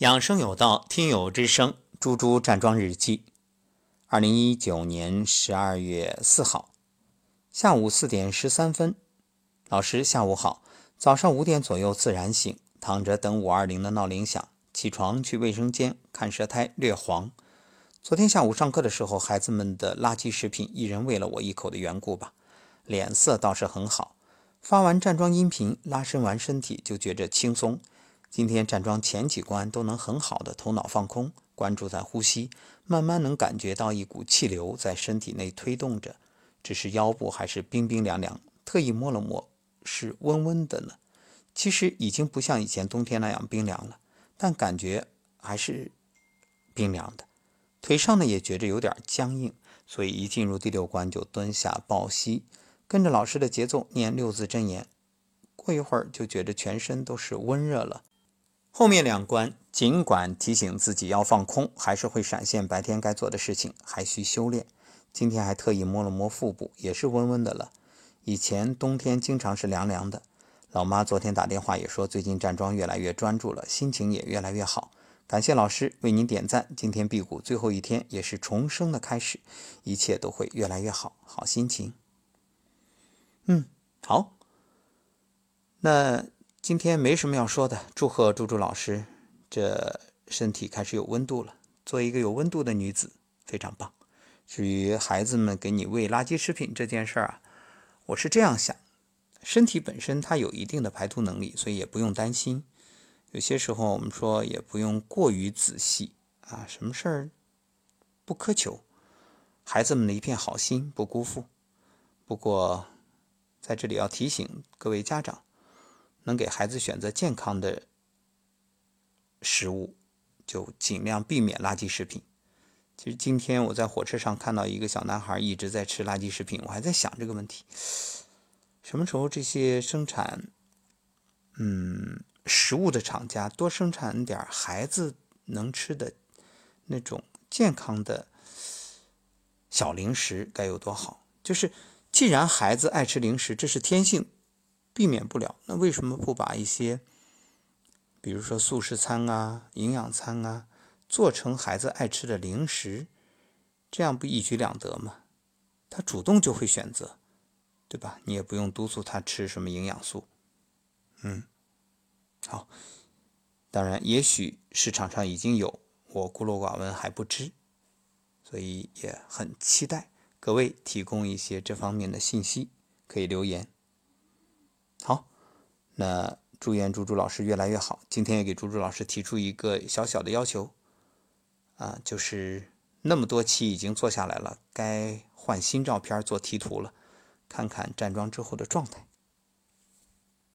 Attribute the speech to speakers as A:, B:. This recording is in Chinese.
A: 养生有道，听友之声，猪猪站桩日记。二零一九年十二月四号下午四点十三分，老师下午好。早上五点左右自然醒，躺着等五二零的闹铃响，起床去卫生间看舌苔略黄。昨天下午上课的时候，孩子们的垃圾食品一人喂了我一口的缘故吧，脸色倒是很好。发完站桩音频，拉伸完身体，就觉着轻松。今天站桩前几关都能很好的头脑放空，关注在呼吸，慢慢能感觉到一股气流在身体内推动着，只是腰部还是冰冰凉凉，特意摸了摸，是温温的呢。其实已经不像以前冬天那样冰凉了，但感觉还是冰凉的。腿上呢也觉着有点僵硬，所以一进入第六关就蹲下抱膝，跟着老师的节奏念六字真言，过一会儿就觉着全身都是温热了。后面两关，尽管提醒自己要放空，还是会闪现白天该做的事情，还需修炼。今天还特意摸了摸腹部，也是温温的了。以前冬天经常是凉凉的。老妈昨天打电话也说，最近站桩越来越专注了，心情也越来越好。感谢老师，为您点赞。今天辟谷最后一天，也是重生的开始，一切都会越来越好。好心情。嗯，好。那。今天没什么要说的，祝贺猪猪老师，这身体开始有温度了。做一个有温度的女子，非常棒。至于孩子们给你喂垃圾食品这件事儿啊，我是这样想：身体本身它有一定的排毒能力，所以也不用担心。有些时候我们说也不用过于仔细啊，什么事儿不苛求，孩子们的一片好心不辜负。不过在这里要提醒各位家长。能给孩子选择健康的食物，就尽量避免垃圾食品。其实今天我在火车上看到一个小男孩一直在吃垃圾食品，我还在想这个问题：什么时候这些生产嗯食物的厂家多生产点孩子能吃的那种健康的小零食该有多好？就是既然孩子爱吃零食，这是天性。避免不了，那为什么不把一些，比如说素食餐啊、营养餐啊，做成孩子爱吃的零食，这样不一举两得吗？他主动就会选择，对吧？你也不用督促他吃什么营养素。嗯，好，当然，也许市场上已经有，我孤陋寡闻还不知，所以也很期待各位提供一些这方面的信息，可以留言。好，那祝愿猪猪老师越来越好。今天也给猪猪老师提出一个小小的要求，啊，就是那么多期已经做下来了，该换新照片做题图了，看看站桩之后的状态。